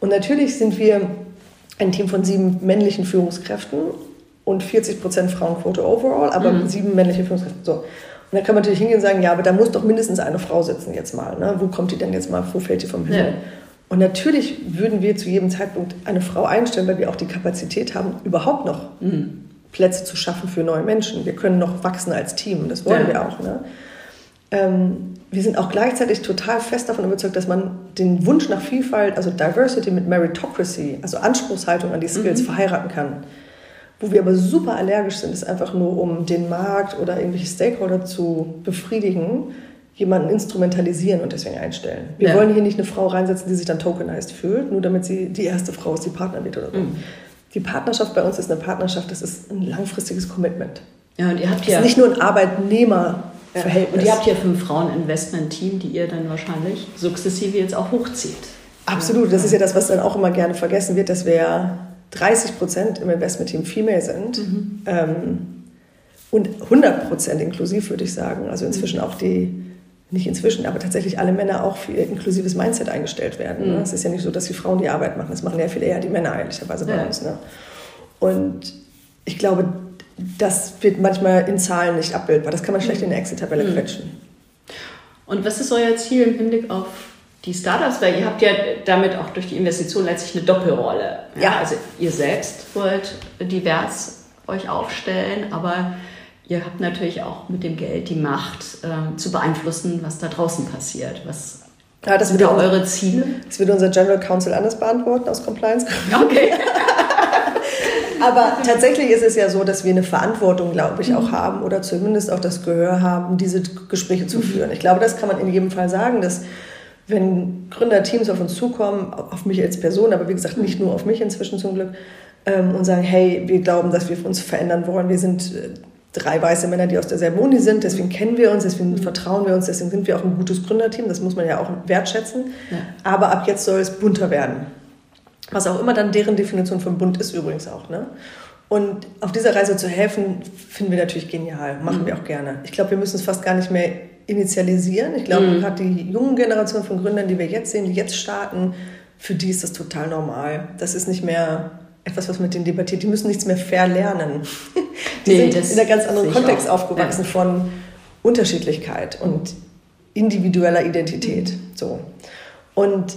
Und natürlich sind wir ein Team von sieben männlichen Führungskräften und 40 Prozent Frauenquote overall, aber mhm. sieben männliche Führungskräfte. So. Und dann kann man natürlich hingehen und sagen, ja, aber da muss doch mindestens eine Frau sitzen jetzt mal. Ne? Wo kommt die denn jetzt mal, wo fällt die vom Himmel? Ja. Und natürlich würden wir zu jedem Zeitpunkt eine Frau einstellen, weil wir auch die Kapazität haben, überhaupt noch mhm. Plätze zu schaffen für neue Menschen. Wir können noch wachsen als Team, das wollen ja. wir auch. Ne? Ähm, wir sind auch gleichzeitig total fest davon überzeugt, dass man den Wunsch nach Vielfalt, also Diversity mit Meritocracy, also Anspruchshaltung an die Skills, mhm. verheiraten kann. Wo wir aber super allergisch sind, ist einfach nur, um den Markt oder irgendwelche Stakeholder zu befriedigen, jemanden instrumentalisieren und deswegen einstellen. Wir ja. wollen hier nicht eine Frau reinsetzen, die sich dann tokenized fühlt, nur damit sie die erste Frau ist, die Partner wird oder so. Mhm. Die Partnerschaft bei uns ist eine Partnerschaft, das ist ein langfristiges Commitment. Ja, und ihr habt das ja ist nicht nur ein Arbeitnehmer Verhältnis. Und ihr habt ja fünf Frauen-Investment-Team, die ihr dann wahrscheinlich sukzessive jetzt auch hochzieht. Absolut, das ist ja das, was dann auch immer gerne vergessen wird, dass wir 30 Prozent im Investment-Team Female sind. Mhm. Ähm, und 100 Prozent inklusiv, würde ich sagen. Also inzwischen auch die, nicht inzwischen, aber tatsächlich alle Männer auch für ihr inklusives Mindset eingestellt werden. Ne? Mhm. Es ist ja nicht so, dass die Frauen die Arbeit machen. Das machen ja viel eher die Männer ehrlicherweise bei ja. uns. Ne? Und ich glaube, das wird manchmal in Zahlen nicht abbildbar. Das kann man schlecht in eine Excel-Tabelle mhm. quetschen. Und was ist euer Ziel im Hinblick auf die Startups? Weil ihr habt ja damit auch durch die Investition letztlich eine Doppelrolle. Ja. ja. Also ihr selbst wollt divers euch aufstellen, aber ihr habt natürlich auch mit dem Geld die Macht äh, zu beeinflussen, was da draußen passiert. Was ja, das sind eure Ziele? Das wird unser General Counsel anders beantworten aus Compliance. Okay. *laughs* Aber tatsächlich ist es ja so, dass wir eine Verantwortung, glaube ich, auch mhm. haben oder zumindest auch das Gehör haben, diese Gespräche zu mhm. führen. Ich glaube, das kann man in jedem Fall sagen, dass wenn Gründerteams auf uns zukommen, auf mich als Person, aber wie gesagt nicht nur auf mich inzwischen zum Glück, ähm, und sagen, hey, wir glauben, dass wir uns verändern wollen. Wir sind äh, drei weiße Männer, die aus derselben Uni sind, deswegen kennen wir uns, deswegen mhm. vertrauen wir uns, deswegen sind wir auch ein gutes Gründerteam, das muss man ja auch wertschätzen. Ja. Aber ab jetzt soll es bunter werden. Was auch immer dann deren Definition von bunt ist übrigens auch. Ne? Und auf dieser Reise zu helfen, finden wir natürlich genial, machen mhm. wir auch gerne. Ich glaube, wir müssen es fast gar nicht mehr initialisieren. Ich glaube, mhm. gerade die jungen Generation von Gründern, die wir jetzt sehen, die jetzt starten, für die ist das total normal. Das ist nicht mehr etwas, was mit denen debattiert. Die müssen nichts mehr verlernen. *laughs* die nee, sind in einem ganz anderen Kontext aufgewachsen ja. von Unterschiedlichkeit und individueller Identität. So. Und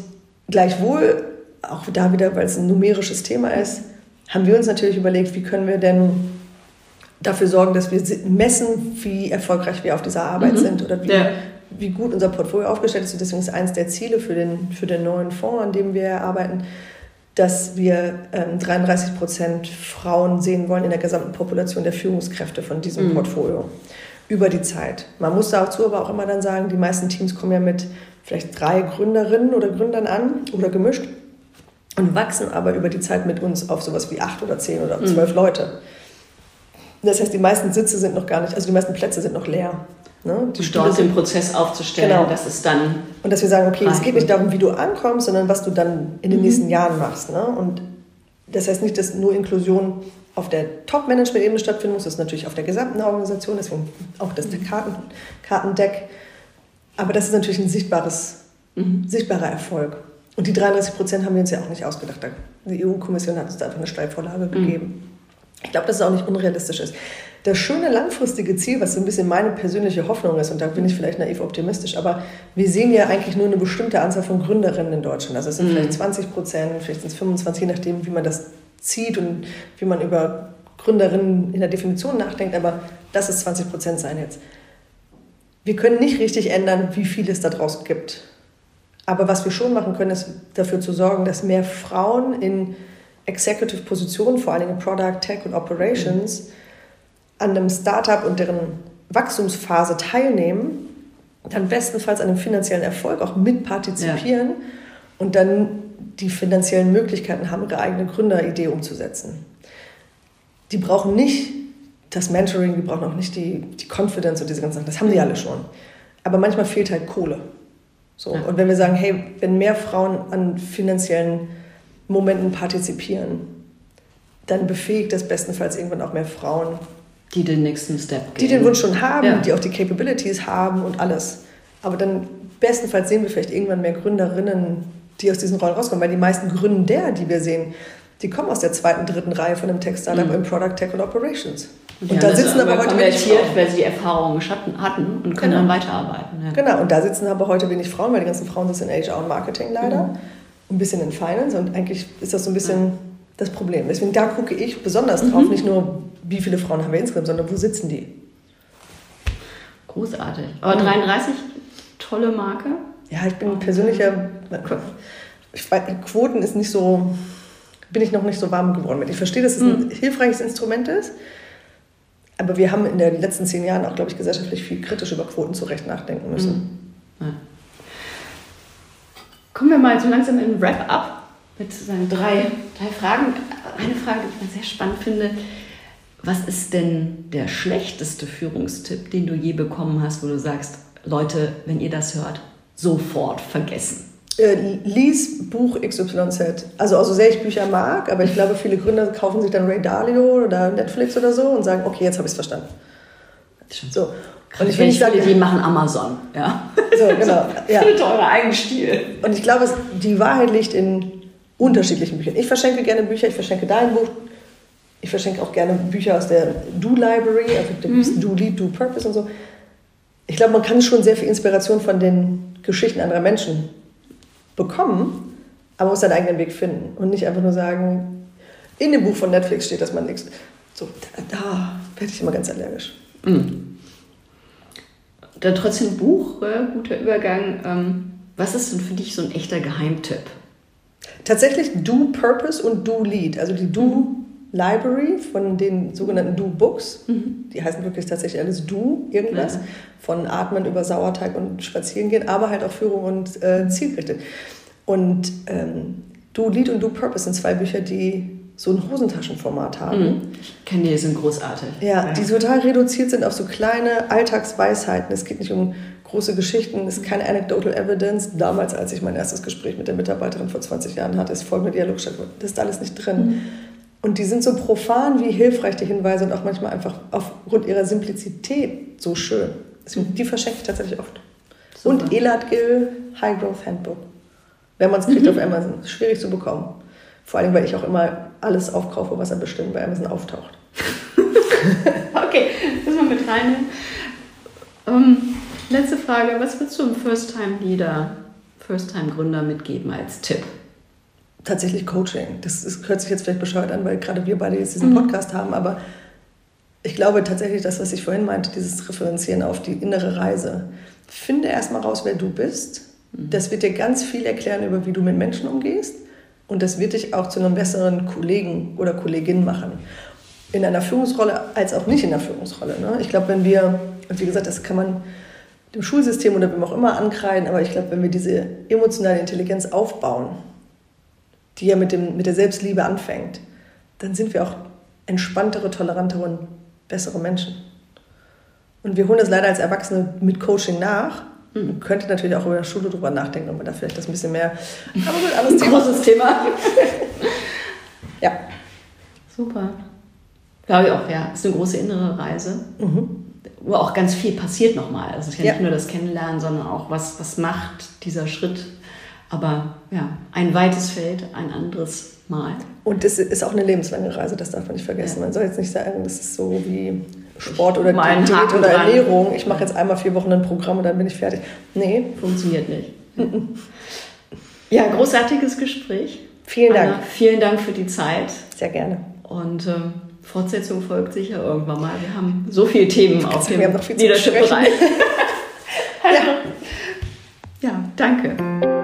gleichwohl auch da wieder, weil es ein numerisches Thema ist, haben wir uns natürlich überlegt, wie können wir denn dafür sorgen, dass wir messen, wie erfolgreich wir auf dieser Arbeit mhm. sind oder wie, ja. wie gut unser Portfolio aufgestellt ist. Und deswegen ist eines der Ziele für den, für den neuen Fonds, an dem wir arbeiten, dass wir ähm, 33 Prozent Frauen sehen wollen in der gesamten Population der Führungskräfte von diesem mhm. Portfolio über die Zeit. Man muss dazu aber auch immer dann sagen, die meisten Teams kommen ja mit vielleicht drei Gründerinnen oder Gründern an oder gemischt und wachsen aber über die Zeit mit uns auf sowas wie acht oder zehn oder zwölf mhm. Leute. Das heißt, die meisten Sitze sind noch gar nicht, also die meisten Plätze sind noch leer. Ne? Die dort den Prozess aufzustellen, genau. dass es dann. Und dass wir sagen, okay, es geht nicht darum, wie du ankommst, sondern was du dann in den mhm. nächsten Jahren machst. Ne? Und das heißt nicht, dass nur Inklusion auf der Top-Management-Ebene stattfinden muss, das ist natürlich auf der gesamten Organisation, deswegen auch das mhm. Karten, Kartendeck. Aber das ist natürlich ein sichtbares, mhm. sichtbarer Erfolg. Und die 33 Prozent haben wir uns ja auch nicht ausgedacht. Die EU-Kommission hat uns da einfach eine Steilvorlage mhm. gegeben. Ich glaube, dass es auch nicht unrealistisch ist. Das schöne langfristige Ziel, was so ein bisschen meine persönliche Hoffnung ist, und da bin ich vielleicht naiv optimistisch, aber wir sehen ja eigentlich nur eine bestimmte Anzahl von Gründerinnen in Deutschland. Also es sind mhm. vielleicht 20 Prozent, vielleicht sind es 25, je nachdem, wie man das zieht und wie man über Gründerinnen in der Definition nachdenkt, aber das ist 20 Prozent sein jetzt. Wir können nicht richtig ändern, wie viel es da draußen gibt. Aber was wir schon machen können, ist dafür zu sorgen, dass mehr Frauen in Executive Positionen, vor allem in Product, Tech und Operations, an einem Startup und deren Wachstumsphase teilnehmen, dann bestenfalls an dem finanziellen Erfolg auch mitpartizipieren ja. und dann die finanziellen Möglichkeiten haben, ihre eigene Gründeridee umzusetzen. die brauchen nicht das Mentoring, die brauchen auch nicht die, die Confidence und diese ganzen Sachen. Das haben die alle schon. Aber manchmal fehlt halt Kohle. So. Ja. Und wenn wir sagen, hey, wenn mehr Frauen an finanziellen Momenten partizipieren, dann befähigt das bestenfalls irgendwann auch mehr Frauen. Die den nächsten Step gehen. Die den Wunsch schon haben, ja. die auch die Capabilities haben und alles. Aber dann bestenfalls sehen wir vielleicht irgendwann mehr Gründerinnen, die aus diesen Rollen rauskommen. Weil die meisten Gründer, die wir sehen, die kommen aus der zweiten, dritten Reihe von einem Tech-Startup mhm. im Product Tech und Operations. Und, und da sitzen aber heute konvertiert, weil sie die Erfahrungen hatten und können genau. dann weiterarbeiten. Ja. Genau, und da sitzen aber heute wenig Frauen, weil die ganzen Frauen sitzen in HR und Marketing leider. Mhm. Ein bisschen in Finance und eigentlich ist das so ein bisschen... Das Problem. Deswegen da gucke ich besonders drauf, mhm. nicht nur, wie viele Frauen haben wir insgesamt, sondern wo sitzen die. Großartig. Aber 33, tolle Marke. Ja, ich bin persönlicher. Ich weiß, Quoten ist nicht so. Bin ich noch nicht so warm geworden mit. Ich verstehe, dass es ein mhm. hilfreiches Instrument ist. Aber wir haben in den letzten zehn Jahren auch, glaube ich, gesellschaftlich viel kritisch über Quoten zu Recht nachdenken müssen. Mhm. Ja. Kommen wir mal so langsam in Wrap-up mit sozusagen drei, drei Fragen. Eine Frage, die ich sehr spannend finde. Was ist denn der schlechteste Führungstipp, den du je bekommen hast, wo du sagst, Leute, wenn ihr das hört, sofort vergessen? Äh, lies Buch XYZ. Also, also sehr ich Bücher mag, aber ich glaube, viele Gründer kaufen sich dann Ray Dalio oder Netflix oder so und sagen, okay, jetzt habe ich es verstanden. So. Und ich will nicht sagen, die machen Amazon, ja. So, genau. *laughs* Ja. Findet euren eigenen Stil. Und ich glaube, die Wahrheit liegt in unterschiedlichen Büchern. Ich verschenke gerne Bücher, ich verschenke dein Buch, ich verschenke auch gerne Bücher aus der Do Library, also der mhm. Do Lead, Do Purpose und so. Ich glaube, man kann schon sehr viel Inspiration von den Geschichten anderer Menschen bekommen, aber muss seinen eigenen Weg finden und nicht einfach nur sagen, in dem Buch von Netflix steht, dass man nichts. So, da, da werde ich immer ganz allergisch. Mhm. Dann trotzdem Buch, äh, guter Übergang. Ähm, was ist denn für dich so ein echter Geheimtipp? Tatsächlich Do Purpose und Do Lead, also die Do mhm. Library von den sogenannten Do Books. Mhm. Die heißen wirklich tatsächlich alles Do irgendwas. Ja. Von Atmen über Sauerteig und Spazierengehen, aber halt auch Führung und äh, zielgerichtet. Und ähm, Do Lead und Do Purpose sind zwei Bücher, die so ein Hosentaschenformat haben. Mhm. Ich kenne die, sind großartig. Ja, ja, die total reduziert sind auf so kleine Alltagsweisheiten. Es geht nicht um große Geschichten, ist keine anecdotal evidence. Damals, als ich mein erstes Gespräch mit der Mitarbeiterin vor 20 Jahren hatte, ist folgende Dialog stattgefunden. Das ist alles nicht drin. Mhm. Und die sind so profan wie hilfreich, die Hinweise, und auch manchmal einfach aufgrund ihrer Simplizität so schön. Deswegen, die verschenke ich tatsächlich oft. Super. Und Elad Gill High Growth Handbook. Wenn man es kriegt mhm. auf Amazon. Schwierig zu bekommen. Vor allem, weil ich auch immer alles aufkaufe, was er bestimmt bei Amazon auftaucht. *laughs* okay, das mal mit reinnehmen. Um, Letzte Frage, was würdest du einem First-Time-Leader, First-Time-Gründer mitgeben als Tipp? Tatsächlich Coaching. Das ist, hört sich jetzt vielleicht bescheuert an, weil gerade wir beide jetzt diesen mhm. Podcast haben, aber ich glaube tatsächlich, das, was ich vorhin meinte, dieses Referenzieren auf die innere Reise. Finde erstmal raus, wer du bist. Mhm. Das wird dir ganz viel erklären über, wie du mit Menschen umgehst. Und das wird dich auch zu einem besseren Kollegen oder Kollegin machen. In einer Führungsrolle als auch nicht in der Führungsrolle. Ne? Ich glaube, wenn wir, wie gesagt, das kann man dem Schulsystem oder wem auch immer ankreiden, aber ich glaube, wenn wir diese emotionale Intelligenz aufbauen, die ja mit, dem, mit der Selbstliebe anfängt, dann sind wir auch entspanntere, tolerantere und bessere Menschen. Und wir holen das leider als Erwachsene mit Coaching nach. Man mhm. könnte natürlich auch über der Schule drüber nachdenken, ob man da vielleicht das ein bisschen mehr. Aber gut, anderes Thema. Großes Thema. *laughs* ja. Super. Glaube ich auch, ja. Ist eine große innere Reise. Mhm wo auch ganz viel passiert nochmal. Also es ist ja, ja, nicht nur das Kennenlernen, sondern auch, was, was macht dieser Schritt. Aber ja, ein weites Feld, ein anderes Mal. Und es ist auch eine lebenslange Reise, das darf man nicht vergessen. Ja. Man soll jetzt nicht sagen, das ist so wie Sport oder Diät oder dran. Ernährung. Ich mache jetzt einmal vier Wochen ein Programm und dann bin ich fertig. Nee. Funktioniert nicht. *laughs* ja, großartiges Gespräch. Vielen Dank. Anna, vielen Dank für die Zeit. Sehr gerne. Und ähm, Fortsetzung folgt sicher irgendwann mal. Wir haben so viele Themen auf dem Leadership-Bereich. *laughs* ja. ja, danke.